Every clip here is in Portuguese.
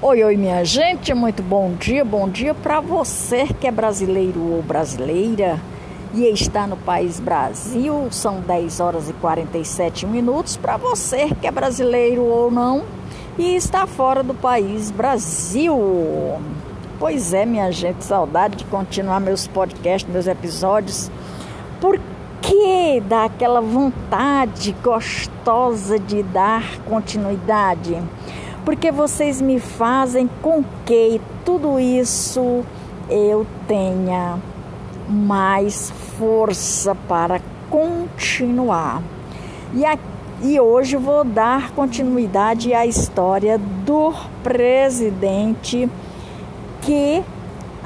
Oi, oi, minha gente, muito bom dia, bom dia para você que é brasileiro ou brasileira e está no país Brasil. São 10 horas e 47 minutos para você que é brasileiro ou não e está fora do país Brasil. Pois é, minha gente, saudade de continuar meus podcasts, meus episódios. Por que dá aquela vontade gostosa de dar continuidade? Porque vocês me fazem com que tudo isso eu tenha mais força para continuar. E, a, e hoje vou dar continuidade à história do presidente que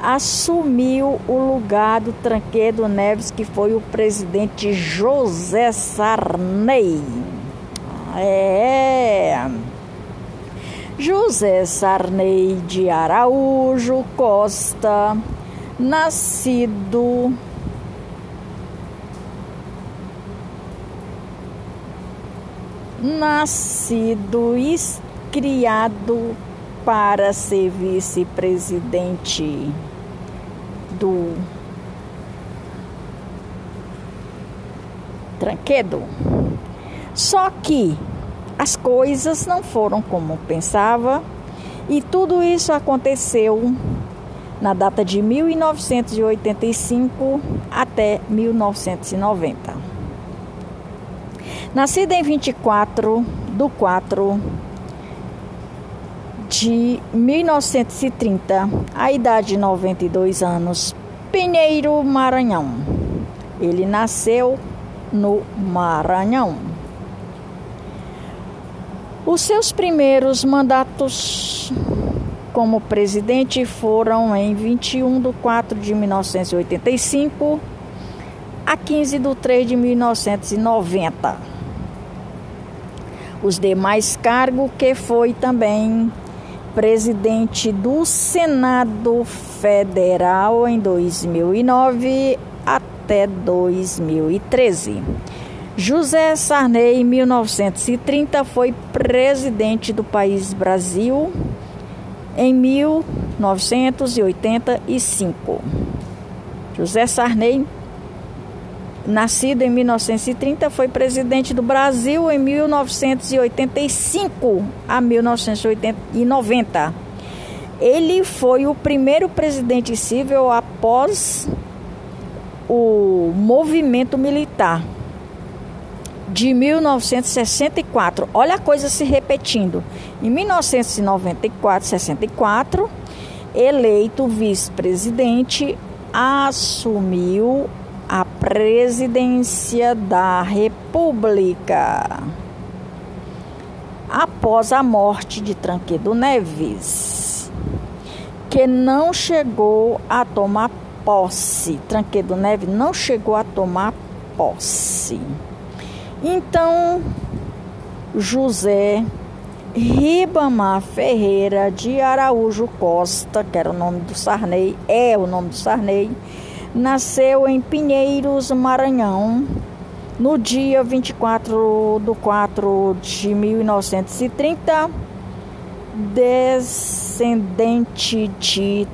assumiu o lugar do Tranquedo Neves, que foi o presidente José Sarney. É. José Sarney de Araújo Costa, nascido nascido e criado para ser vice-presidente do Tranquedo. Só que as coisas não foram como pensava e tudo isso aconteceu na data de 1985 até 1990. Nascida em 24 de 4 de 1930, a idade de 92 anos, Pinheiro, Maranhão. Ele nasceu no Maranhão. Os seus primeiros mandatos como presidente foram em 21 de 4 de 1985 a 15 de 3 de 1990. Os demais cargos que foi também presidente do Senado Federal em 2009 até 2013. José Sarney, em 1930, foi presidente do país Brasil em 1985. José Sarney, nascido em 1930, foi presidente do Brasil em 1985 a 1990. Ele foi o primeiro presidente civil após o movimento militar de 1964. Olha a coisa se repetindo. Em 1994, 64, eleito vice-presidente, assumiu a presidência da República. Após a morte de Tranquedo Neves, que não chegou a tomar posse. Tranquedo Neves não chegou a tomar posse. Então, José Ribamar Ferreira de Araújo Costa, que era o nome do Sarney, é o nome do Sarney, nasceu em Pinheiros, Maranhão, no dia 24 de 4 de 1930, descendente de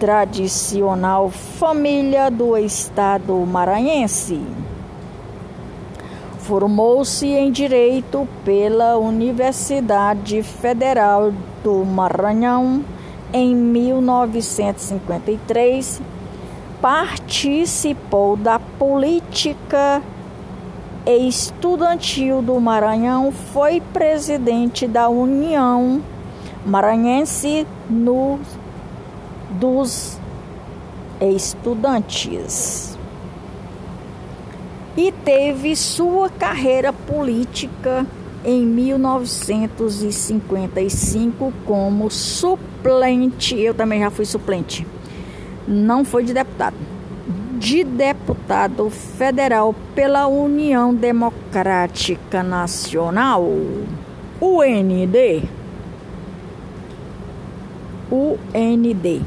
tradicional família do estado maranhense. Formou-se em Direito pela Universidade Federal do Maranhão em 1953. Participou da política estudantil do Maranhão, foi presidente da União Maranhense no, dos Estudantes e teve sua carreira política em 1955 como suplente. Eu também já fui suplente. Não foi de deputado. De deputado federal pela União Democrática Nacional, UND. UND.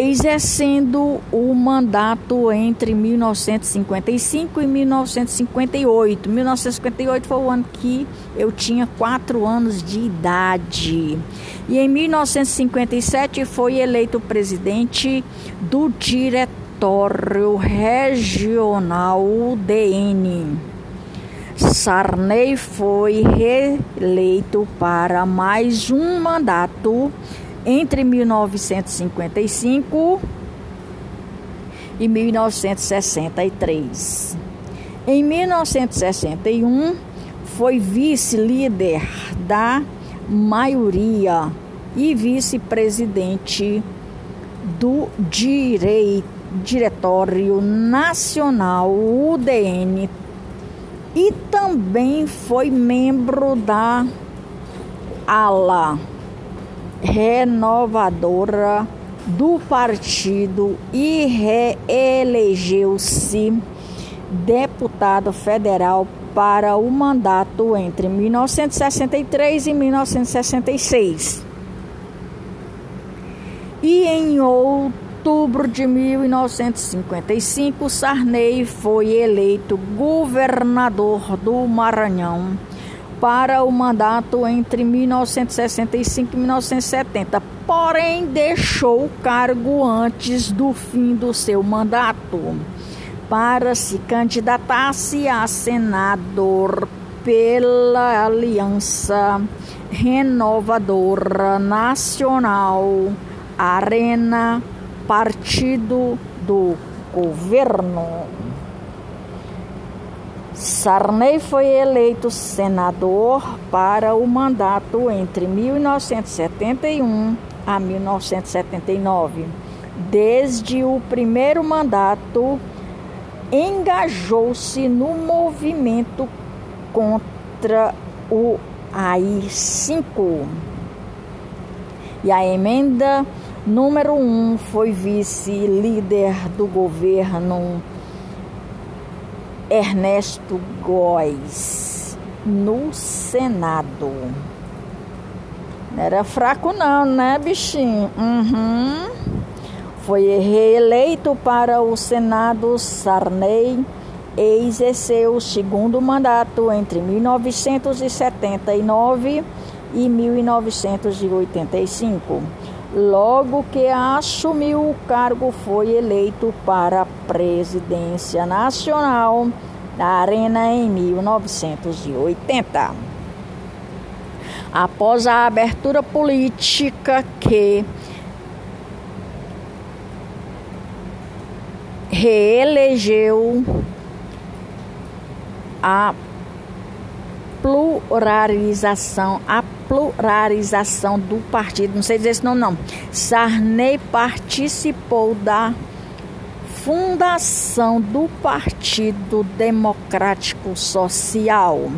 Exercendo o mandato entre 1955 e 1958. 1958 foi o ano que eu tinha quatro anos de idade. E em 1957 foi eleito presidente do Diretório Regional DN. Sarney foi reeleito para mais um mandato entre 1955 e 1963. Em 1961, foi vice-líder da maioria e vice-presidente do Diretório Nacional UDN e também foi membro da ala renovadora do partido e reelegeu-se deputado federal para o mandato entre 1963 e 1966. E em outubro de 1955, Sarney foi eleito governador do Maranhão para o mandato entre 1965 e 1970, porém deixou o cargo antes do fim do seu mandato para se candidatar-se a senador pela Aliança Renovadora Nacional, Arena, Partido do Governo. Sarney foi eleito senador para o mandato entre 1971 a 1979. Desde o primeiro mandato, engajou-se no movimento contra o AI-5. E a emenda número 1 um foi vice-líder do governo Ernesto Góes no Senado. Não era fraco não, né, bichinho? Uhum. Foi reeleito para o Senado Sarney e exerceu o segundo mandato entre 1979 e 1985. Logo que assumiu o cargo, foi eleito para a presidência nacional da Arena em 1980. Após a abertura política que reelegeu a pluralização, a pluralização do partido. Não sei dizer esse nome, não. Sarney participou da fundação do Partido Democrático Social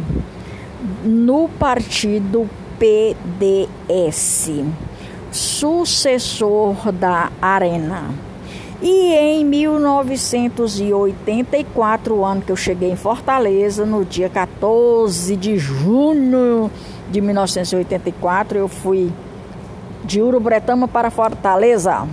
no partido PDS, sucessor da Arena. E em 1984, ano que eu cheguei em Fortaleza, no dia 14 de junho de 1984, eu fui de Urubretama para Fortaleza.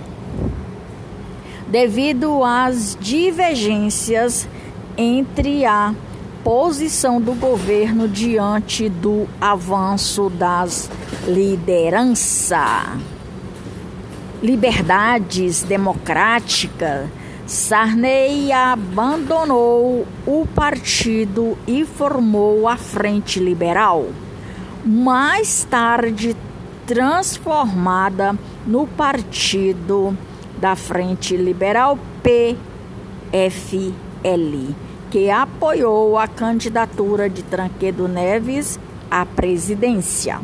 Devido às divergências entre a posição do governo diante do avanço das lideranças liberdades democráticas, Sarney abandonou o partido e formou a Frente Liberal, mais tarde transformada no Partido da Frente Liberal PFL, que apoiou a candidatura de Tranquedo Neves à presidência.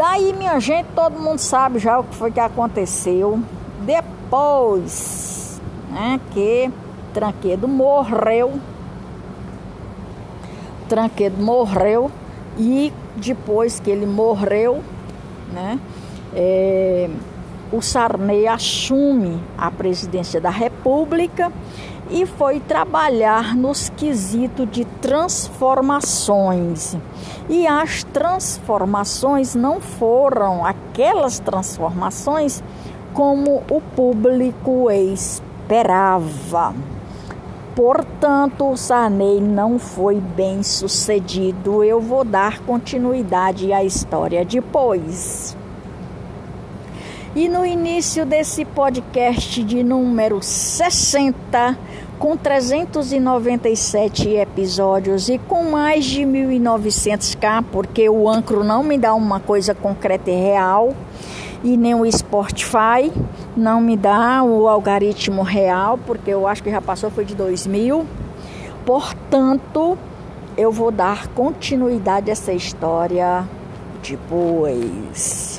Daí, minha gente, todo mundo sabe já o que foi que aconteceu depois né, que Tranquedo morreu. Tranquedo morreu e depois que ele morreu, né, é, o Sarney assume a presidência da República e foi trabalhar nos quesitos de transformações. E as transformações não foram aquelas transformações como o público esperava. Portanto, Sarney não foi bem sucedido. Eu vou dar continuidade à história depois. E no início desse podcast de número 60, com 397 episódios e com mais de 1.900k, porque o Ancro não me dá uma coisa concreta e real, e nem o Spotify não me dá o algoritmo real, porque eu acho que já passou, foi de 2000. Portanto, eu vou dar continuidade a essa história depois.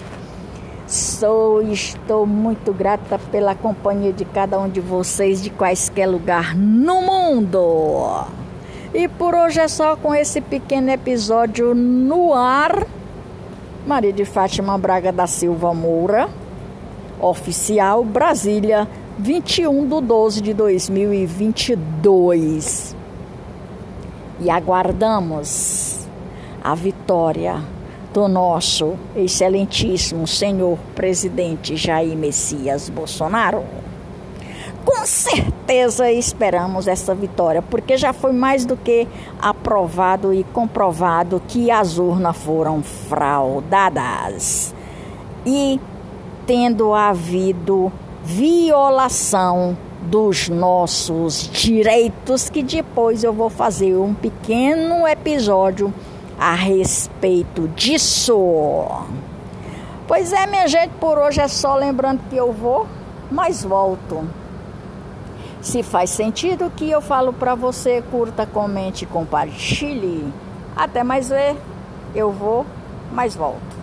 E estou muito grata pela companhia de cada um de vocês de quaisquer lugar no mundo. E por hoje é só com esse pequeno episódio no ar. Maria de Fátima Braga da Silva Moura, oficial Brasília, 21 de 12 de 2022. E aguardamos a vitória do nosso excelentíssimo senhor presidente Jair Messias Bolsonaro. Com certeza esperamos essa vitória, porque já foi mais do que aprovado e comprovado que as urnas foram fraudadas. E tendo havido violação dos nossos direitos, que depois eu vou fazer um pequeno episódio a respeito disso. Pois é, minha gente, por hoje é só lembrando que eu vou, mas volto. Se faz sentido o que eu falo para você, curta, comente, compartilhe. Até mais ver. Eu vou, mas volto.